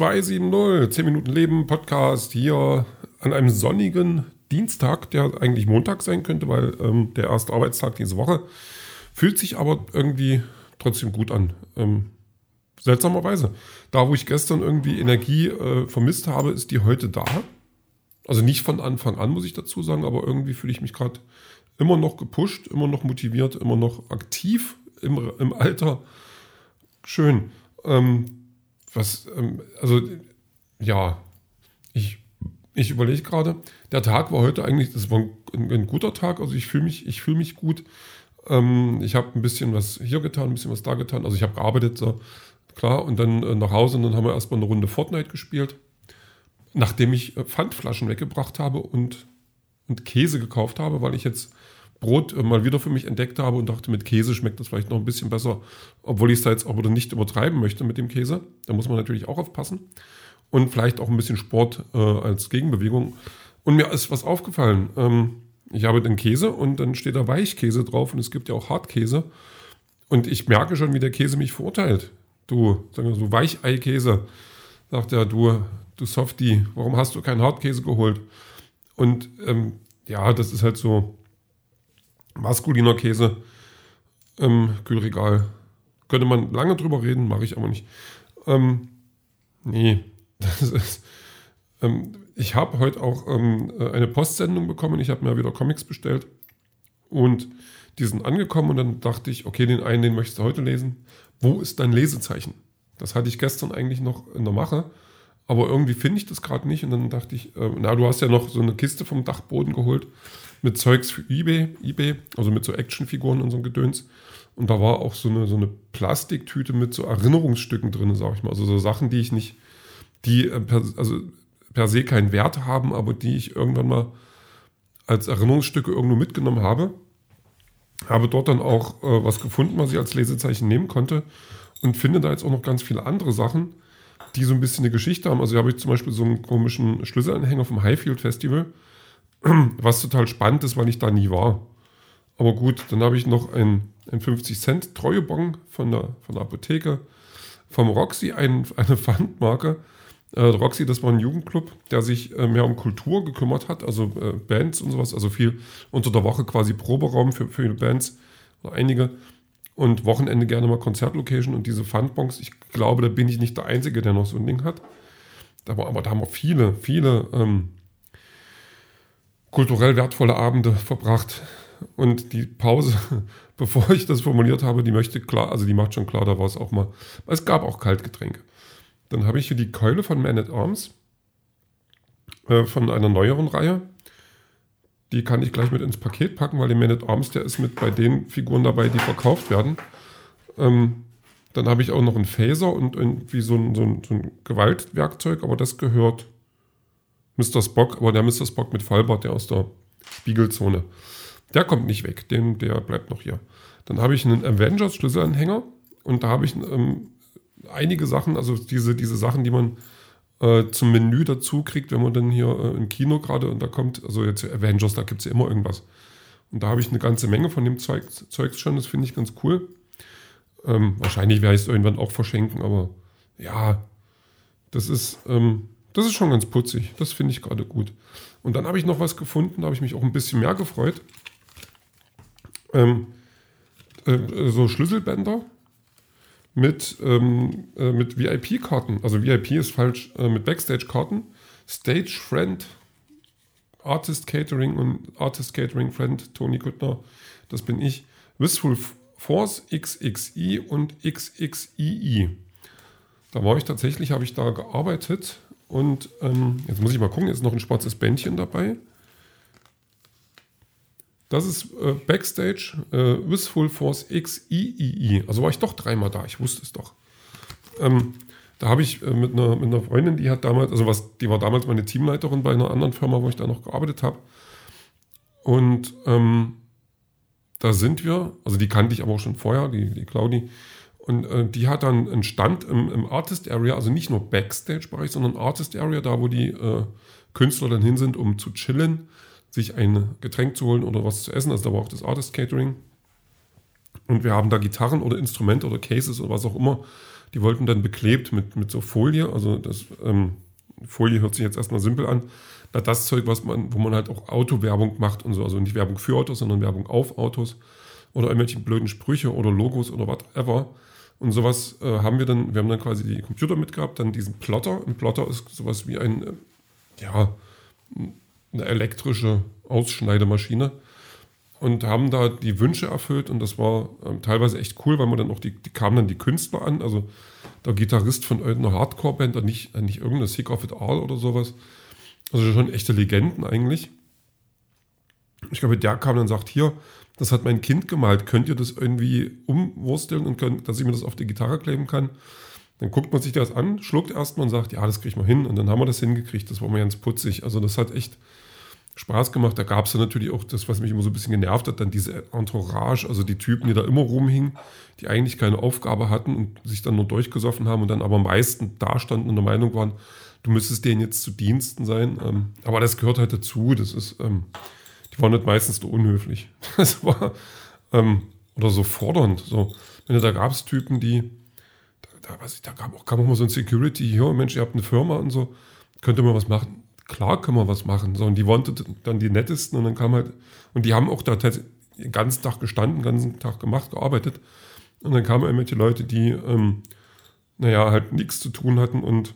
270, 10 Minuten Leben, Podcast hier an einem sonnigen Dienstag, der eigentlich Montag sein könnte, weil ähm, der erste Arbeitstag diese Woche. Fühlt sich aber irgendwie trotzdem gut an. Ähm, seltsamerweise. Da, wo ich gestern irgendwie Energie äh, vermisst habe, ist die heute da. Also nicht von Anfang an, muss ich dazu sagen, aber irgendwie fühle ich mich gerade immer noch gepusht, immer noch motiviert, immer noch aktiv im, im Alter. Schön. Ähm, was, ähm, also, ja, ich, ich überlege gerade, der Tag war heute eigentlich, das war ein, ein guter Tag, also ich fühle mich, ich fühle mich gut. Ähm, ich habe ein bisschen was hier getan, ein bisschen was da getan, also ich habe gearbeitet, so, klar, und dann äh, nach Hause und dann haben wir erstmal eine Runde Fortnite gespielt, nachdem ich äh, Pfandflaschen weggebracht habe und, und Käse gekauft habe, weil ich jetzt Brot äh, mal wieder für mich entdeckt habe und dachte, mit Käse schmeckt das vielleicht noch ein bisschen besser, obwohl ich es da jetzt auch wieder nicht übertreiben möchte mit dem Käse. Da muss man natürlich auch aufpassen. Und vielleicht auch ein bisschen Sport äh, als Gegenbewegung. Und mir ist was aufgefallen. Ähm, ich habe den Käse und dann steht da Weichkäse drauf und es gibt ja auch Hartkäse. Und ich merke schon, wie der Käse mich verurteilt. Du, sagen wir so, Weicheikäse. Sagt er, du, du Softie, warum hast du keinen Hartkäse geholt? Und ähm, ja, das ist halt so, maskuliner Käse im Kühlregal. Könnte man lange drüber reden, mache ich aber nicht. Ähm, nee, das ist. Ähm, ich habe heute auch ähm, eine Postsendung bekommen. Ich habe mir wieder Comics bestellt und die sind angekommen und dann dachte ich, okay, den einen, den möchtest du heute lesen. Wo ist dein Lesezeichen? Das hatte ich gestern eigentlich noch in der Mache, aber irgendwie finde ich das gerade nicht und dann dachte ich, äh, na, du hast ja noch so eine Kiste vom Dachboden geholt mit Zeugs für eBay, eBay, also mit so Actionfiguren und so ein Gedöns. Und da war auch so eine, so eine Plastiktüte mit so Erinnerungsstücken drin, sag ich mal. Also so Sachen, die ich nicht, die äh, per, also per se keinen Wert haben, aber die ich irgendwann mal als Erinnerungsstücke irgendwo mitgenommen habe. Habe dort dann auch äh, was gefunden, was ich als Lesezeichen nehmen konnte und finde da jetzt auch noch ganz viele andere Sachen, die so ein bisschen eine Geschichte haben. Also hier habe ich zum Beispiel so einen komischen Schlüsselanhänger vom Highfield Festival was total spannend ist, weil ich da nie war. Aber gut, dann habe ich noch ein, ein 50 Cent Treuebon von der, von der Apotheke, vom Roxy ein, eine Pfandmarke. Äh, Roxy, das war ein Jugendclub, der sich äh, mehr um Kultur gekümmert hat, also äh, Bands und sowas, also viel unter der Woche quasi Proberaum für, für Bands, oder einige. Und Wochenende gerne mal Konzertlocation und diese Pfandbons, ich glaube, da bin ich nicht der Einzige, der noch so ein Ding hat. War, aber da haben wir viele, viele ähm, kulturell wertvolle Abende verbracht. Und die Pause, bevor ich das formuliert habe, die möchte klar, also die macht schon klar, da war es auch mal. Es gab auch Kaltgetränke. Dann habe ich hier die Keule von Man at Arms äh, von einer neueren Reihe. Die kann ich gleich mit ins Paket packen, weil der Man at Arms, der ist mit bei den Figuren dabei, die verkauft werden. Ähm, dann habe ich auch noch einen Phaser und irgendwie so ein, so, ein, so ein Gewaltwerkzeug, aber das gehört Mr. Spock, aber der Mr. Spock mit Fallbart, der aus der Spiegelzone, der kommt nicht weg, dem, der bleibt noch hier. Dann habe ich einen Avengers-Schlüsselanhänger und da habe ich ähm, einige Sachen, also diese, diese Sachen, die man äh, zum Menü dazu kriegt, wenn man dann hier äh, im Kino gerade und da kommt, also jetzt Avengers, da gibt es ja immer irgendwas. Und da habe ich eine ganze Menge von dem Zeug, Zeugs schon, das finde ich ganz cool. Ähm, wahrscheinlich werde ich es irgendwann auch verschenken, aber ja, das ist, ähm, das ist schon ganz putzig. Das finde ich gerade gut. Und dann habe ich noch was gefunden, da habe ich mich auch ein bisschen mehr gefreut. Ähm, äh, so Schlüsselbänder mit, ähm, äh, mit VIP-Karten. Also VIP ist falsch, äh, mit Backstage-Karten. Stage Friend, Artist Catering und Artist Catering Friend Tony Kuttner, das bin ich. Wistful Force XXI und XXII. Da war ich tatsächlich, habe ich da gearbeitet und ähm, jetzt muss ich mal gucken, jetzt ist noch ein schwarzes Bändchen dabei. Das ist äh, Backstage äh, Wistful Force XIII. Also war ich doch dreimal da, ich wusste es doch. Ähm, da habe ich äh, mit, einer, mit einer Freundin, die hat damals, also was, die war damals meine Teamleiterin bei einer anderen Firma, wo ich da noch gearbeitet habe. Und ähm, da sind wir, also die kannte ich aber auch schon vorher, die, die Claudi. Und äh, die hat dann einen Stand im, im Artist Area, also nicht nur Backstage-Bereich, sondern Artist Area, da wo die äh, Künstler dann hin sind, um zu chillen, sich ein Getränk zu holen oder was zu essen. Also da war auch das Artist Catering. Und wir haben da Gitarren oder Instrumente oder Cases oder was auch immer Die wollten dann beklebt mit, mit so Folie, also das ähm, Folie hört sich jetzt erstmal simpel an. Na, das Zeug, was man, wo man halt auch Autowerbung macht und so, also nicht Werbung für Autos, sondern Werbung auf Autos oder irgendwelche blöden Sprüche oder Logos oder whatever. Und sowas äh, haben wir dann, wir haben dann quasi die Computer mitgehabt, dann diesen Plotter. Ein Plotter ist sowas wie ein, äh, ja, eine elektrische Ausschneidemaschine und haben da die Wünsche erfüllt und das war ähm, teilweise echt cool, weil man dann auch die, die kamen dann die Künstler an, also der Gitarrist von irgendeiner Hardcore-Band, nicht, nicht irgendeine Sick of It All oder sowas. Also schon echte Legenden eigentlich. Ich glaube, der kam dann und sagt, hier, das hat mein Kind gemalt, könnt ihr das irgendwie umwursteln und könnt, dass ich mir das auf die Gitarre kleben kann? Dann guckt man sich das an, schluckt erstmal und sagt, ja, das kriege ich mal hin. Und dann haben wir das hingekriegt. Das war mal ganz putzig. Also das hat echt Spaß gemacht. Da gab es dann natürlich auch das, was mich immer so ein bisschen genervt hat, dann diese Entourage, also die Typen, die da immer rumhingen, die eigentlich keine Aufgabe hatten und sich dann nur durchgesoffen haben und dann aber am meisten dastanden und der Meinung waren, du müsstest denen jetzt zu Diensten sein. Ähm, aber das gehört halt dazu. Das ist, ähm, die waren nicht meistens nur unhöflich. Das war, ähm, oder so fordernd. So, wenn da gab es Typen, die, da, da, ich, da auch, kam auch mal so ein Security, hier, Mensch, ihr habt eine Firma und so, könnt ihr mal was machen? Klar können wir was machen. So, und die wollten dann die nettesten und dann kam halt, und die haben auch da den ganzen Tag gestanden, den ganzen Tag gemacht, gearbeitet. Und dann kamen irgendwelche Leute, die, ähm, naja, halt nichts zu tun hatten und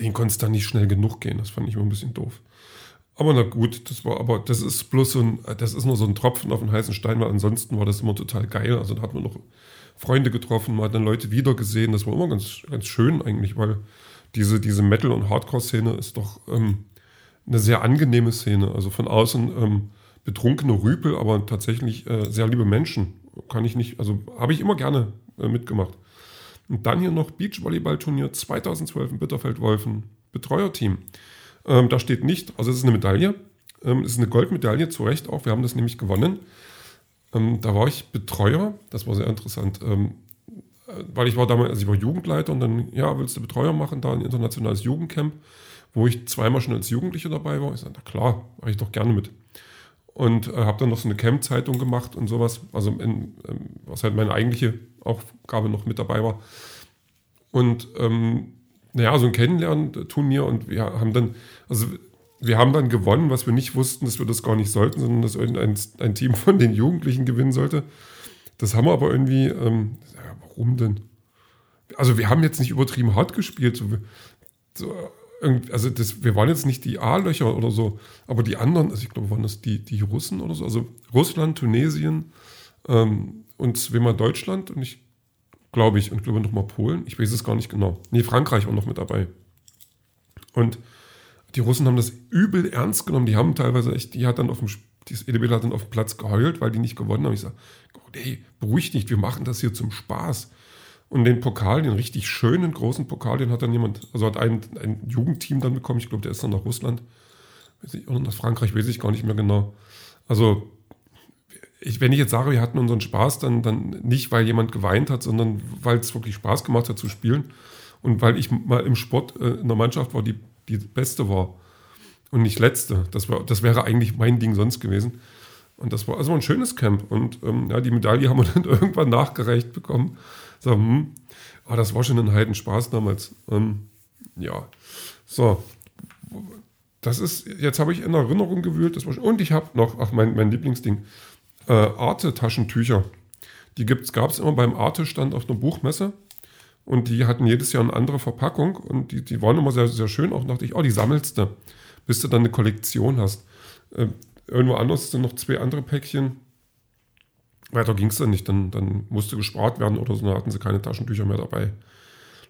denen konnte es dann nicht schnell genug gehen. Das fand ich immer ein bisschen doof. Aber na gut, das war, aber das ist bloß so ein, das ist nur so ein Tropfen auf den heißen Stein, weil ansonsten war das immer total geil. Also da hat man noch Freunde getroffen, man hat dann Leute wieder gesehen. Das war immer ganz, ganz schön eigentlich, weil diese, diese Metal- und Hardcore-Szene ist doch ähm, eine sehr angenehme Szene. Also von außen ähm, betrunkene Rüpel, aber tatsächlich äh, sehr liebe Menschen. Kann ich nicht, also habe ich immer gerne äh, mitgemacht. Und dann hier noch Beachvolleyball-Turnier 2012 in Bitterfeld-Wolfen, Betreuerteam. Ähm, da steht nicht, also es ist eine Medaille, ähm, es ist eine Goldmedaille, zu Recht auch, wir haben das nämlich gewonnen. Ähm, da war ich Betreuer, das war sehr interessant, ähm, äh, weil ich war damals, also ich war Jugendleiter und dann, ja, willst du Betreuer machen, da ein internationales Jugendcamp, wo ich zweimal schon als Jugendlicher dabei war. Ich sage, na klar, mache ich doch gerne mit. Und äh, habe dann noch so eine Camp-Zeitung gemacht und sowas, also in, ähm, was halt meine eigentliche Aufgabe noch mit dabei war. Und ähm, naja, so ein Kennenlernen-Turnier und wir haben dann, also wir haben dann gewonnen, was wir nicht wussten, dass wir das gar nicht sollten, sondern dass irgendein ein Team von den Jugendlichen gewinnen sollte. Das haben wir aber irgendwie, ähm, warum denn? Also wir haben jetzt nicht übertrieben hart gespielt. So, so, also das, wir waren jetzt nicht die A-Löcher oder so, aber die anderen, also ich glaube, waren das die, die Russen oder so, also Russland, Tunesien ähm, und zweimal Deutschland und ich glaube ich, und glaube noch mal Polen, ich weiß es gar nicht genau. Nee, Frankreich war noch mit dabei. Und die Russen haben das übel ernst genommen, die haben teilweise echt, die hat dann auf dem dieses EDB hat dann auf dem Platz geheult, weil die nicht gewonnen haben. Ich sage, hey, beruhig dich, wir machen das hier zum Spaß. Und den Pokal, den richtig schönen großen Pokal, den hat dann jemand, also hat ein, ein Jugendteam dann bekommen. Ich glaube, der ist dann nach Russland oder nach Frankreich, weiß ich gar nicht mehr genau. Also, ich, wenn ich jetzt sage, wir hatten unseren Spaß, dann, dann nicht, weil jemand geweint hat, sondern weil es wirklich Spaß gemacht hat zu spielen und weil ich mal im Sport äh, in der Mannschaft war, die die beste war und nicht letzte. Das, war, das wäre eigentlich mein Ding sonst gewesen. Und das war also ein schönes Camp. Und ähm, ja, die Medaille haben wir dann irgendwann nachgereicht bekommen. So, hm, ah, das war schon ein Heidenspaß damals. Ähm, ja, so. Das ist, jetzt habe ich in Erinnerung gewühlt. Das war schon, und ich habe noch, ach, mein, mein Lieblingsding, äh, Arte-Taschentücher. Die gab es immer beim Arte-Stand auf einer Buchmesse. Und die hatten jedes Jahr eine andere Verpackung. Und die, die waren immer sehr, sehr schön. Auch dachte ich, oh, die sammelst du bis du dann eine Kollektion hast. Irgendwo anders sind noch zwei andere Päckchen. Weiter ging es dann nicht, dann, dann musste gespart werden oder so, dann hatten sie keine Taschentücher mehr dabei.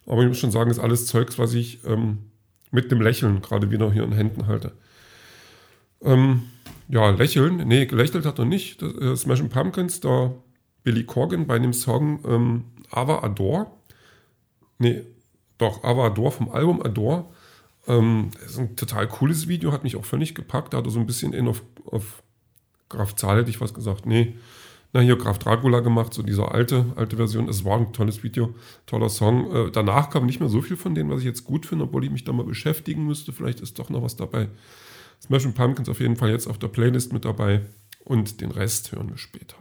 Aber ich muss schon sagen, ist alles Zeugs, was ich ähm, mit dem Lächeln gerade wieder hier in Händen halte. Ähm, ja, lächeln, nee, gelächelt hat er nicht. Das, äh, Smashing Pumpkins, da Billy Corgan bei dem Song ähm, Ava Adore. Nee, doch, Ava Adore vom Album Adore ähm, das ist ein total cooles Video, hat mich auch völlig gepackt. Da hat er so ein bisschen in auf, auf Graf Zahl hätte ich was gesagt. Nee, na hier Graf Dracula gemacht, so diese alte, alte Version. Es war ein tolles Video, toller Song. Äh, danach kam nicht mehr so viel von denen, was ich jetzt gut finde, obwohl ich mich da mal beschäftigen müsste. Vielleicht ist doch noch was dabei. Smashing Pumpkins auf jeden Fall jetzt auf der Playlist mit dabei und den Rest hören wir später.